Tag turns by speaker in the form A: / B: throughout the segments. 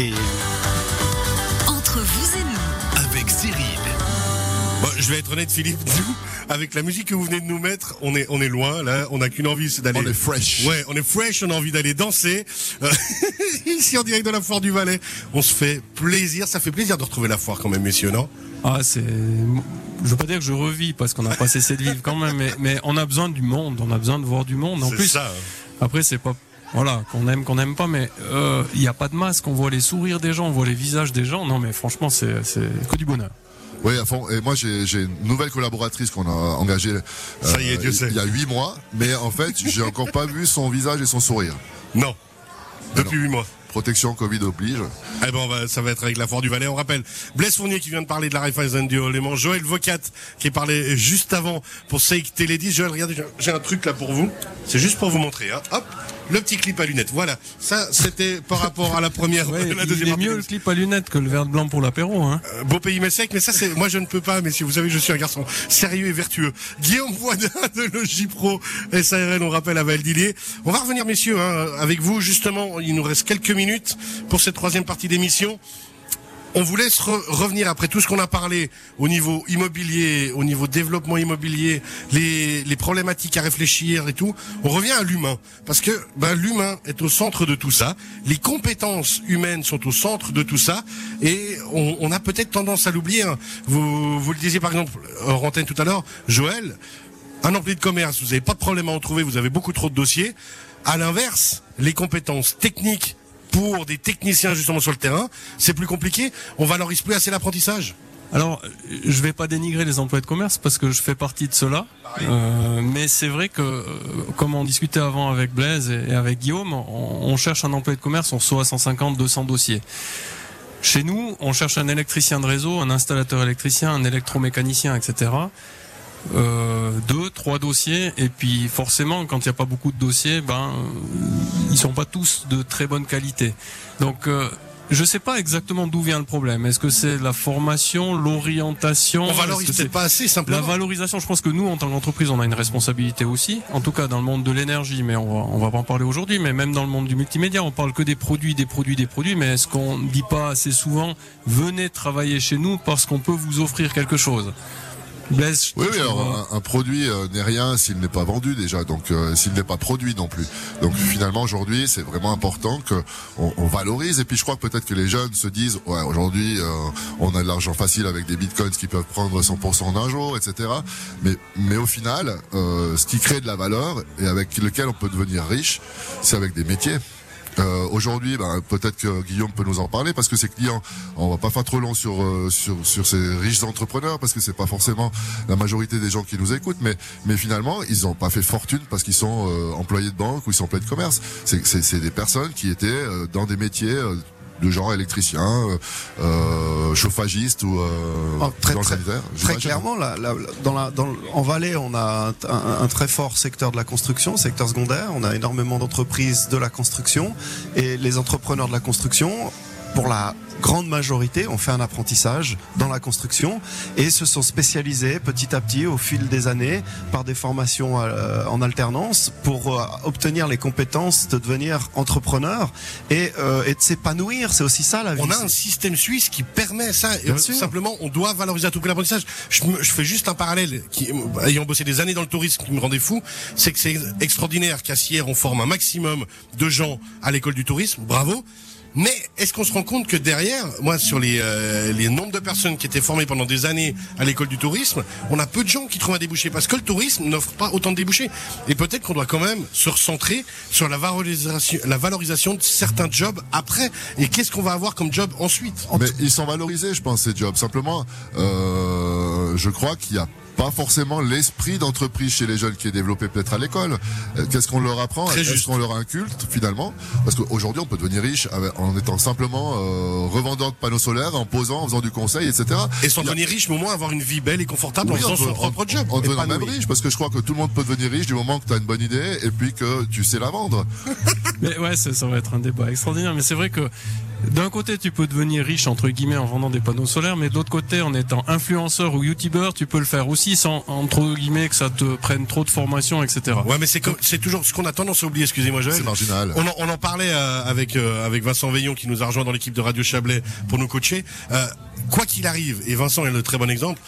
A: Active.
B: Entre vous et nous,
C: avec Cyril.
D: Bon, je vais être honnête, Philippe. Nous, avec la musique que vous venez de nous mettre, on est, on est loin. Là, on n'a qu'une envie, c'est d'aller.
E: On est fresh.
D: Ouais, on est fresh. On a envie d'aller danser. Euh, ici, en direct de la foire du Valais, on se fait plaisir. Ça fait plaisir de retrouver la foire, quand même, messieurs, non?
F: Ah, c'est. Je veux pas dire que je revis parce qu'on n'a pas cessé de vivre quand même, mais, mais on a besoin du monde, on a besoin de voir du monde. En
D: C'est
F: plus,
D: ça.
F: après c'est pas. Voilà, qu'on aime, qu'on n'aime pas, mais euh, il n'y a pas de masque, on voit les sourires des gens, on voit les visages des gens. Non, mais franchement, c'est c'est que du bonheur.
E: Oui, à fond. Et moi, j'ai j'ai une nouvelle collaboratrice qu'on a engagée. euh,
D: Ça y est, Dieu sait.
E: Il y a huit mois, mais en fait, j'ai encore pas vu son visage et son sourire.
D: Non. Depuis
E: non.
D: huit mois.
E: Protection Covid oblige.
D: Eh ben, on va, ça va être avec la Foire du Valais. On rappelle Blaise Fournier qui vient de parler de la Raiffeisen du Haut-Léman, Joël Vocat qui est parlé juste avant pour Seik Télédis. Joël, regardez, j'ai- j'ai un truc là pour vous. C'est juste pour vous montrer. Hein. Hop, le petit clip à lunettes. Voilà. Ça, c'était par rapport à la première,
F: Ouais,
D: la
F: il est mieux le clip à lunettes que le verre blanc pour l'apéro. Hein.
D: Euh, Beau pays mais sec, mais ça c'est moi je ne peux pas, messieurs. Vous savez, je suis un garçon sérieux et vertueux. Guillaume Boisdin de Logipro SARL, on rappelle à Valdilier. On va revenir, messieurs, hein, avec vous justement. Il nous reste quelques minutes pour cette troisième partie d'émission. On vous laisse re- revenir après tout ce qu'on a parlé au niveau immobilier, au niveau développement immobilier, les, problématiques à réfléchir et tout. On revient à l'humain parce que ben, l'humain est au centre de tout ça. Les compétences humaines sont au centre de tout ça et on, a peut-être tendance à l'oublier. hein. Vous, vous le disiez par exemple antenne tout à l'heure, Joël. Un employé de commerce, vous n'avez pas de problème à en trouver, vous avez beaucoup trop de dossiers. À l'inverse, les compétences techniques pour des techniciens justement sur le terrain, c'est plus compliqué. On valorise plus assez l'apprentissage.
F: Alors, je vais pas dénigrer les emplois de commerce parce que je fais partie de cela. Euh, mais c'est vrai que, euh, comme on discutait avant avec Blaise et avec Guillaume, on, on cherche un employé de commerce, on reçoit 150, 200 dossiers. Chez nous, on cherche un électricien de réseau, un installateur électricien, un électromécanicien, etc. Euh, deux, trois dossiers, et puis forcément, quand il n'y a pas beaucoup de dossiers, ben, euh, ils sont pas tous de très bonne qualité. Donc, euh, je sais pas exactement d'où vient le problème. Est-ce que c'est la formation, l'orientation?
D: On valorise pas assez
F: la
D: simplement.
F: valorisation, je pense que nous, en tant qu'entreprise, on a une responsabilité aussi. En tout cas, dans le monde de l'énergie, mais on va, on va pas en parler aujourd'hui. Mais même dans le monde du multimédia, on parle que des produits, des produits, des produits. Mais est-ce qu'on ne dit pas assez souvent, venez travailler chez nous parce qu'on peut vous offrir quelque chose? Blaise,
E: Oui, oui, alors un, un produit euh, n'est rien s'il n'est pas vendu déjà, donc euh, s'il n'est pas produit non plus. Donc finalement aujourd'hui, c'est vraiment important que on, on valorise. Et puis je crois peut-être que les jeunes se disent, ouais, aujourd'hui, euh, on a de l'argent facile avec des bitcoins qui peuvent prendre 100% en un jour, etc. Mais mais au final, euh, ce qui crée de la valeur et avec lequel on peut devenir riche, c'est avec des métiers. Euh, Aujourd'hui, ben, peut-être que Guillaume peut nous en parler parce que ses clients, on va pas faire trop long sur euh, ces riches entrepreneurs parce que c'est pas forcément la majorité des gens qui nous écoutent, mais finalement ils ont pas fait fortune parce qu'ils sont euh, employés de banque ou ils sont employés de commerce. C'est des personnes qui étaient euh, dans des métiers de genre électricien, euh, euh, chauffagiste ou euh,
G: Oh, très,
E: dans le
G: très-
E: sanitaire.
G: Très
E: j'imagine.
G: clairement, dans la, dans, en Valais, on a un, un- un très fort secteur de la construction, secteur secondaire. On a énormément d'entreprises de la construction et les entrepreneurs de la construction, pour la grande majorité, ont fait un apprentissage dans la construction et se sont spécialisés petit à petit au fil des années par des formations euh, en alternance pour euh, obtenir les compétences de devenir entrepreneur et, euh, et de s'épanouir. C'est aussi ça la vie.
D: On a un système suisse qui permet ça. Et simplement, on doit valoriser à tout prix l'apprentissage. Je, je fais juste un parallèle. Qui, ayant bossé des années dans le tourisme, qui me rendait fou, c'est que c'est extraordinaire qu'à Sierre, on forme un maximum de gens à l'école du tourisme. Bravo. Mais est-ce qu'on se rend compte que derrière, moi, sur les, euh, les nombres de personnes qui étaient formées pendant des années à l'école du tourisme, on a peu de gens qui trouvent un débouché parce que le tourisme n'offre pas autant de débouchés. Et peut-être qu'on doit quand même se recentrer sur la valorisation, la valorisation de certains jobs après. Et qu'est-ce qu'on va avoir comme job ensuite?
E: Mais ils sont valorisés, je pense, ces jobs. Simplement, euh, je crois qu'il y a pas forcément l'esprit d'entreprise chez les jeunes qui est développé peut-être à l'école. Euh, Qu'est-ce qu'on leur apprend
D: Très
E: Est-ce
D: juste.
E: qu'on leur inculte finalement Parce qu'aujourd'hui, on peut devenir riche avec- en étant simplement euh, revendeur de panneaux solaires, en posant, en faisant du conseil, etc.
D: Et sans devenir riche, mais au moins avoir une vie belle et confortable
E: Oui,
D: en
E: on
D: faisant
E: peut-
D: son propre job.
E: En devenant même riche, parce que je crois que tout le monde peut devenir riche du moment que tu as une bonne idée et puis que tu sais la vendre.
F: Mais ouais, ça, ça va être un débat extraordinaire. Mais c'est vrai que d'un côté, tu peux devenir riche entre guillemets en vendant des panneaux solaires, mais de l'autre côté, en étant influenceur ou youtubeur, tu peux le faire aussi sans entre guillemets que ça te prenne trop de formation, etc.
D: Ouais, mais c'est c'est toujours ce qu'on a tendance à oublier. Excusez-moi, Joël.
E: C'est marginal.
D: On en, on en parlait euh, avec euh, avec Vincent Veillon qui nous a rejoint dans l'équipe de Radio Chablais pour nous coacher. Euh, quoi qu'il arrive, et Vincent est le très bon exemple,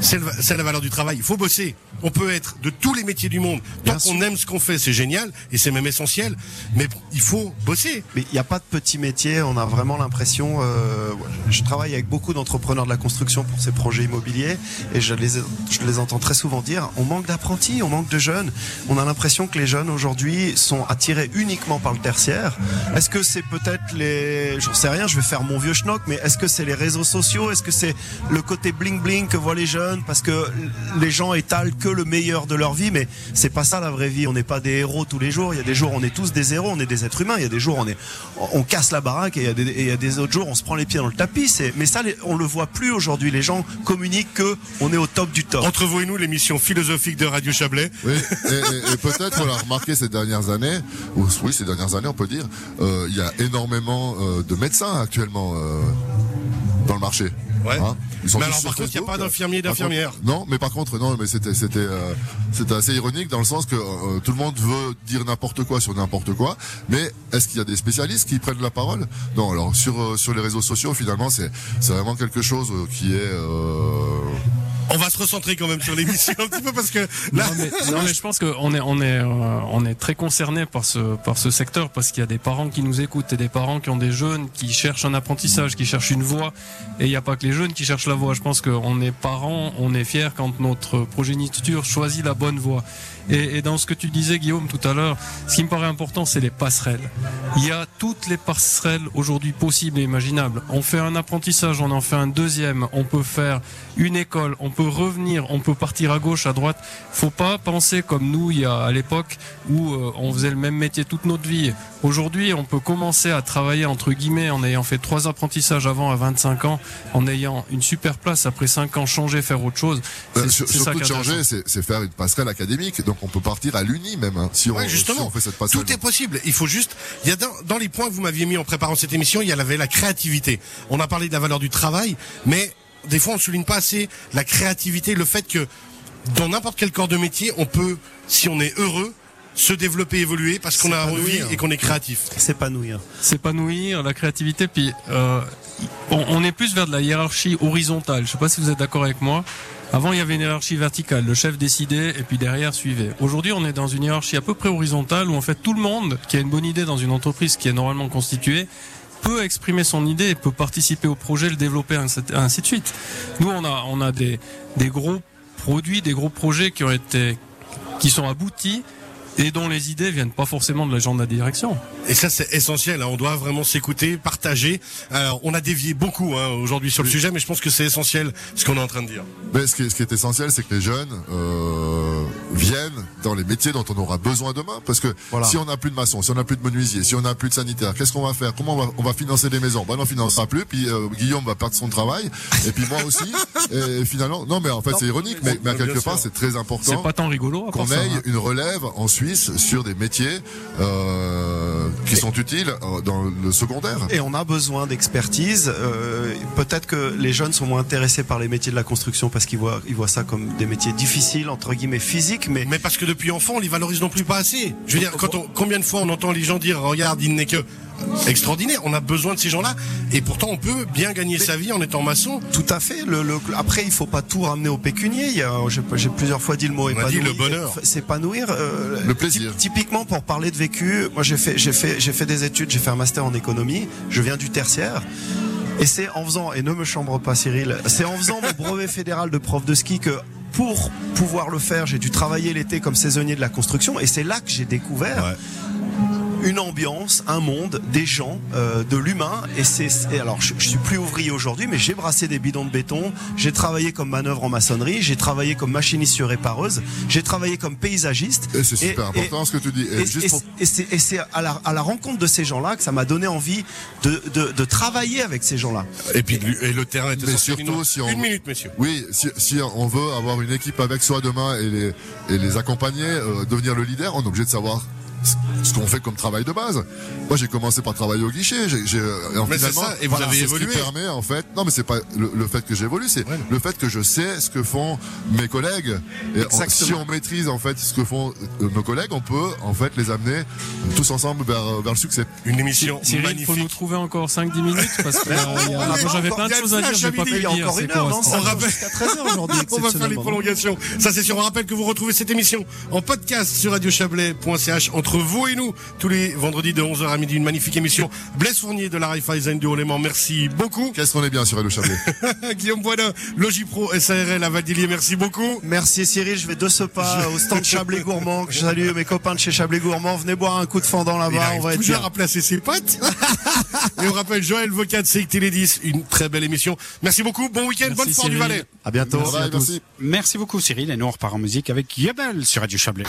D: c'est la valeur du travail. Il faut bosser. On peut être de tous les métiers du monde. Tant qu'on aime ce qu'on fait, c'est génial et c'est même essentiel. Mais il faut bosser.
G: Mais il n'y a pas de petit métier, on a vraiment l'impression. euh, je travaille avec beaucoup d'entrepreneurs de la construction pour ces projets immobiliers et je les, je les entends très souvent dire on manque d'apprentis, on manque de jeunes. On a l'impression que les jeunes aujourd'hui sont attirés uniquement par le tertiaire. Est-ce que c'est peut-être les. J'en sais rien, je vais faire mon vieux schnock, mais est-ce que c'est les réseaux sociaux? Est-ce que c'est le côté bling-bling que voient les jeunes Parce que les gens étalent que le meilleur de leur vie, mais c'est pas ça la vraie vie. On n'est pas des héros tous les jours. Il y a des jours, on est tous des héros, on est des êtres humains. Il y a des jours, on est, on casse la baraque et il y a des, et il y a des autres jours, on se prend les pieds dans le tapis. Mais ça, on le voit plus aujourd'hui. Les gens communiquent que on est au top du top.
D: Entre vous et nous, l'émission philosophique de Radio Chablais.
E: Oui, et, et- et peut-être on l'a remarqué ces dernières années, ou oui ces dernières années on peut dire, euh, il y a énormément euh, de médecins actuellement euh, dans le marché.
D: Ouais.
E: Hein Ils sont
D: Mais alors, par contre, il y a pas d'infirmiers et
E: Par contre-
D: d'infirmières.
E: Non, mais par contre non, mais c'était c'était euh, c'était assez ironique dans le sens que euh, tout le monde veut dire n'importe quoi sur n'importe quoi, mais est-ce qu'il y a des spécialistes qui prennent la parole? Non, alors sur euh, sur les réseaux sociaux finalement c'est c'est vraiment quelque chose euh, qui est euh,
D: On va se recentrer quand même sur l'émission un petit peu parce que là,
F: Non mais, non, mais je pense qu'on est on est euh, on est très concerné par ce par ce secteur parce qu'il y a des parents qui nous écoutent et des parents qui ont des jeunes qui cherchent un apprentissage, qui cherchent une voie et il n'y a pas que les jeunes qui cherchent la voie. Je pense qu'on est parents, on est fiers quand notre progéniture choisit la bonne voie. Et, et dans ce que tu disais Guillaume tout à l'heure, ce qui me paraît important c'est les passerelles. Il y a toutes les passerelles aujourd'hui possibles et imaginables. On fait un apprentissage, on en fait un deuxième, on peut faire une école, on peut revenir, on peut partir à gauche, à droite. Faut pas penser comme nous il y a à l'époque où euh, on faisait le même métier toute notre vie. Aujourd'hui, on peut commencer à travailler entre guillemets en ayant fait trois apprentissages avant à 25 ans, en ayant une super place après 5 ans changer, faire autre chose.
E: Euh,
F: C'est-
E: sur-
F: c'est ça
E: surtout
F: est
E: changer, c'est c'est faire une passerelle académique. Donc on peut partir à l'uni même hein, si, on, si
D: justement,
E: on fait cette passerelle.
D: tout est possible. Il faut juste, il y a dans, dans les points que vous m'aviez mis en préparant cette émission, il y avait la créativité. On a parlé de la valeur du travail, mais des fois on ne souligne pas assez la créativité, le fait que dans n'importe quel corps de métier, on peut, si on est heureux, se développer, évoluer parce qu'on a envie et qu'on est créatif.
G: S'épanouir.
F: s'épanouir, la créativité, puis euh, on, on est plus vers de la hiérarchie horizontale. Je sais pas si vous êtes d'accord avec moi. Avant, il y avait une hiérarchie verticale. Le chef décidait et puis derrière suivait. Aujourd'hui, on est dans une hiérarchie à peu près horizontale où en fait tout le monde qui a une bonne idée dans une entreprise qui est normalement constituée peut exprimer son idée peut participer au projet, le développer, ainsi de suite. Nous, on a, on a des, des gros produits, des gros projets qui ont été, qui sont aboutis et dont les idées viennent pas forcément de la gens de la direction.
D: Et ça, c'est essentiel. hein. On doit vraiment s'écouter, partager. Alors, on a dévié beaucoup hein, aujourd'hui sur le sujet, mais je pense que c'est essentiel ce qu'on est en train de dire.
E: Mais ce qui est, ce qui est essentiel, c'est que les jeunes euh, viennent dans les métiers dont on aura besoin demain. Parce que
G: Voilà.
E: si on n'a plus de maçons, si on n'a plus de menuisiers, si on n'a plus de sanitaires, qu'est-ce qu'on va faire? Comment on va, on va financer les maisons? Ben, on financera plus. Puis euh, Guillaume va perdre son travail, et puis moi aussi. et finalement, non, mais en fait, c'est ironique, mais, mais à quelque part, c'est très
F: C'est
E: important
F: pas tant rigolo.
E: qu'on
F: ça,
E: ait
F: hein.
E: une relève en Suisse sur des métiers euh, qui sont utiles euh, dans le secondaire.
G: Et on a besoin d'expertise. Euh, Peut-être que les jeunes sont moins intéressés par les métiers de la construction parce qu'ils voient, ils voient ça comme des métiers difficiles, entre guillemets physiques, mais
D: Mais parce que depuis enfant, on les valorise non plus pas assez. Je veux dire, quand on, combien de fois on entend les gens dire, regarde, il n'est que extraordinaire. On a besoin de ces gens-là. Et pourtant, on peut bien gagner sa vie en étant maçon.
G: tout à fait. Le, le- après, il faut pas tout ramener au pécunier. J'ai, plusieurs fois dit le mot
D: On a dit
G: épanouir.
D: le bonheur.
G: S'épanouir. euh,
E: Le plaisir.
G: typ- typiquement, pour parler de vécu, moi j'ai fait, j'ai fait, j'ai fait des études, j'ai fait un master en économie. Je viens du tertiaire. Et c'est en faisant, et ne me chambre pas Cyril, c'est en faisant mon brevet fédéral de prof de ski que pour pouvoir le faire, j'ai dû travailler l'été comme saisonnier de la construction. Et c'est là que j'ai découvert
D: Ouais.
G: Une ambiance, un monde, des gens, euh, de l'humain. Et c'est et alors je, je suis plus ouvrier aujourd'hui, mais j'ai brassé des bidons de béton. J'ai travaillé comme manœuvre en maçonnerie. J'ai travaillé comme machiniste sur répareuse. J'ai travaillé comme paysagiste.
E: Et c'est super
G: Et-
E: important ce que tu dis. Et pour-
G: et c'est et c'est à la, à la rencontre de ces gens-là que ça m'a donné envie de, de, de travailler avec ces gens-là.
D: Et puis, et le terrain est
E: Mais surtout,
D: Une-
E: si on-
D: Une minute, messieurs.
E: Oui, si, si on veut avoir une équipe avec soi demain et les, et les accompagner, euh, devenir le leader, on est obligé de savoir ce qu'on fait comme travail de base. Moi, j'ai commencé par travailler au guichet. J'ai, j'ai,
D: mais c'est ça, et vous avez
E: c'est
D: évolué.
E: Ce qui permet, en fait, non, mais c'est pas le, le fait que j'évolue, c'est
D: Ouais.
E: le fait que je sais ce que font mes collègues. Et si on maîtrise en fait ce que font euh, nos collègues, on peut en fait les amener tous ensemble vers, vers le succès.
D: Une émission
F: Cyril, faut nous trouver encore 5-10 minutes parce que euh, il j'avais
G: encore-
F: plein
D: il
F: de choses à dire, j'ai pas pu
G: Il y a
F: le dire.
G: encore une heure, non
D: On
G: va
D: rappelle-
G: jusqu'à 13h aujourd'hui.
D: On va faire les prolongations. Ça c'est sûr. On rappelle que vous retrouvez cette émission en podcast sur radiochablais.ch entre vous et nous tous les vendredis de 11h à midi. Une magnifique émission. Blaise Fournier de la Raiffeisen du Haut-Léman. Merci beaucoup.
E: Qu'est-ce qu'on est bien sur le Chablais.
D: Guillaume Boisdin, Logipro, SARL à. Merci beaucoup.
G: Merci Cyril, je vais de ce pas au stand Chablais Gourmand. Je salue mes copains de chez Chablais Gourmand. Venez boire un coup de fendant là-bas, on va être
D: toujours
G: bien.
D: à placer ses potes. et on rappelle Joël Vocat de CIC Télé 10. Une très belle émission. Merci beaucoup. Bon week-end.
F: Merci,
D: Bonne forme du
F: Cyril.
D: Valais.
G: À bientôt.
A: Merci beaucoup Cyril et nous on repart en musique avec Yabel sur Radio Chablais.